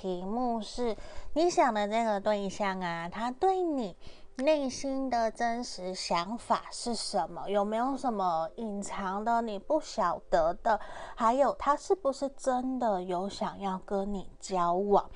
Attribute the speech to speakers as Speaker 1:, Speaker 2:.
Speaker 1: 题目是你想的这个对象啊他对你内心的真实想法是什么？有没有什么隐藏的你不晓得的？还有他是不是真的有想要跟你交往？